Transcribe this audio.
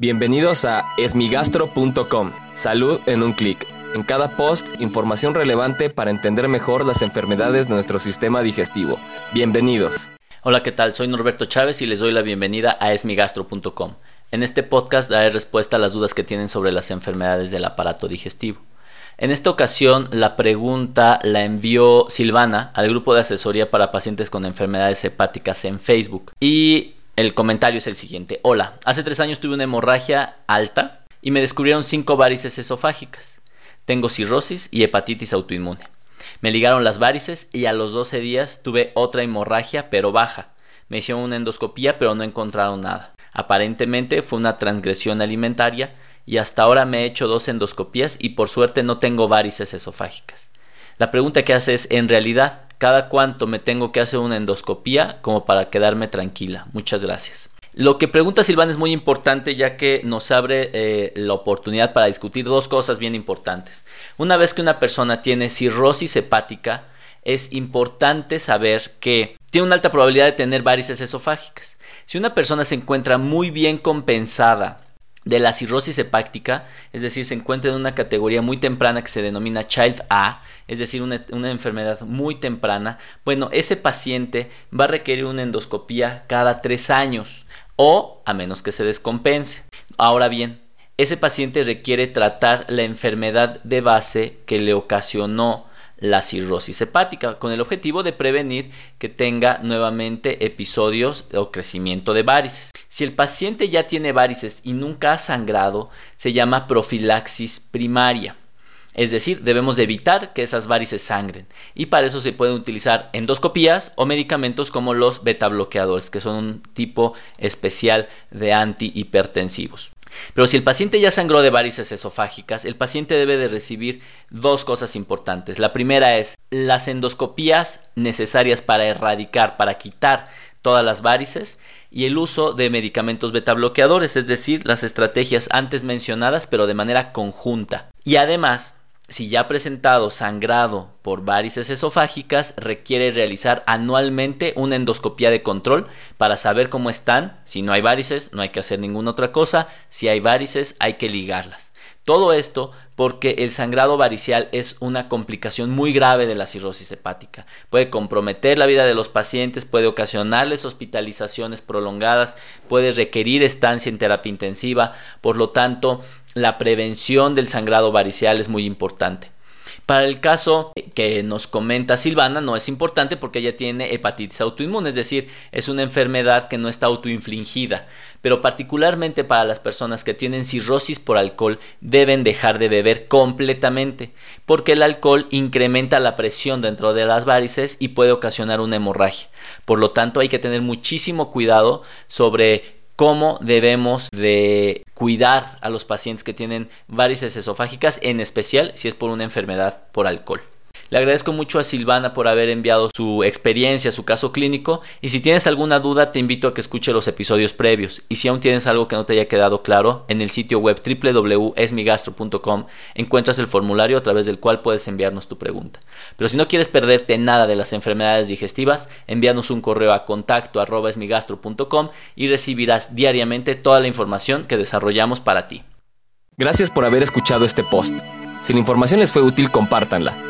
Bienvenidos a esmigastro.com. Salud en un clic. En cada post, información relevante para entender mejor las enfermedades de nuestro sistema digestivo. Bienvenidos. Hola, ¿qué tal? Soy Norberto Chávez y les doy la bienvenida a esmigastro.com. En este podcast daré respuesta a las dudas que tienen sobre las enfermedades del aparato digestivo. En esta ocasión, la pregunta la envió Silvana al grupo de asesoría para pacientes con enfermedades hepáticas en Facebook. Y el comentario es el siguiente. Hola, hace tres años tuve una hemorragia alta y me descubrieron cinco varices esofágicas. Tengo cirrosis y hepatitis autoinmune. Me ligaron las varices y a los 12 días tuve otra hemorragia pero baja. Me hicieron una endoscopía pero no encontraron nada. Aparentemente fue una transgresión alimentaria y hasta ahora me he hecho dos endoscopías y por suerte no tengo varices esofágicas. La pregunta que hace es, ¿en realidad cada cuánto me tengo que hacer una endoscopía como para quedarme tranquila? Muchas gracias. Lo que pregunta Silván es muy importante ya que nos abre eh, la oportunidad para discutir dos cosas bien importantes. Una vez que una persona tiene cirrosis hepática, es importante saber que tiene una alta probabilidad de tener varices esofágicas. Si una persona se encuentra muy bien compensada de la cirrosis hepática, es decir, se encuentra en una categoría muy temprana que se denomina Child A, es decir, una, una, enfermedad muy temprana, bueno, ese paciente va a requerir una endoscopía cada tres años o a menos que se descompense. Ahora bien, ese paciente requiere tratar la enfermedad de base que le ocasionó la cirrosis hepática con el objetivo de prevenir que tenga nuevamente episodios o crecimiento de varices. Si el paciente ya tiene varices y nunca ha sangrado, se llama profilaxis primaria. Es decir, debemos evitar que esas varices sangren y para eso se pueden utilizar endoscopías o medicamentos como los beta bloqueadores, que son un tipo especial de antihipertensivos. Pero si el paciente ya sangró de varices esofágicas, el paciente debe de recibir dos cosas importantes. La primera es las endoscopías necesarias para erradicar, para quitar todas las varices y el uso de medicamentos beta bloqueadores, es decir, las estrategias antes mencionadas pero de manera conjunta. Y además, si ya ha presentado sangrado por varices esofágicas, requiere realizar anualmente una endoscopía de control para saber cómo están. Si no hay varices, no hay que hacer ninguna otra cosa. Si hay varices, hay que ligarlas. Todo esto porque el sangrado varicial es una complicación muy grave de la cirrosis hepática. Puede comprometer la vida de los pacientes, puede ocasionarles hospitalizaciones prolongadas, puede requerir estancia en terapia intensiva. Por lo tanto, la prevención del sangrado varicial es muy importante. Para el caso que nos comenta Silvana no es importante porque ella tiene hepatitis autoinmune, es decir, es una enfermedad que no está autoinfligida, pero particularmente para las personas que tienen cirrosis por alcohol deben dejar de beber completamente, porque el alcohol incrementa la presión dentro de las varices y puede ocasionar una hemorragia. Por lo tanto, hay que tener muchísimo cuidado sobre cómo debemos de cuidar a los pacientes que tienen varices esofágicas, en especial si es por una enfermedad por alcohol. Le agradezco mucho a Silvana por haber enviado su experiencia, su caso clínico. Y si tienes alguna duda, te invito a que escuche los episodios previos. Y si aún tienes algo que no te haya quedado claro, en el sitio web www.esmigastro.com encuentras el formulario a través del cual puedes enviarnos tu pregunta. Pero si no quieres perderte nada de las enfermedades digestivas, envíanos un correo a contacto y recibirás diariamente toda la información que desarrollamos para ti. Gracias por haber escuchado este post. Si la información les fue útil, compártanla.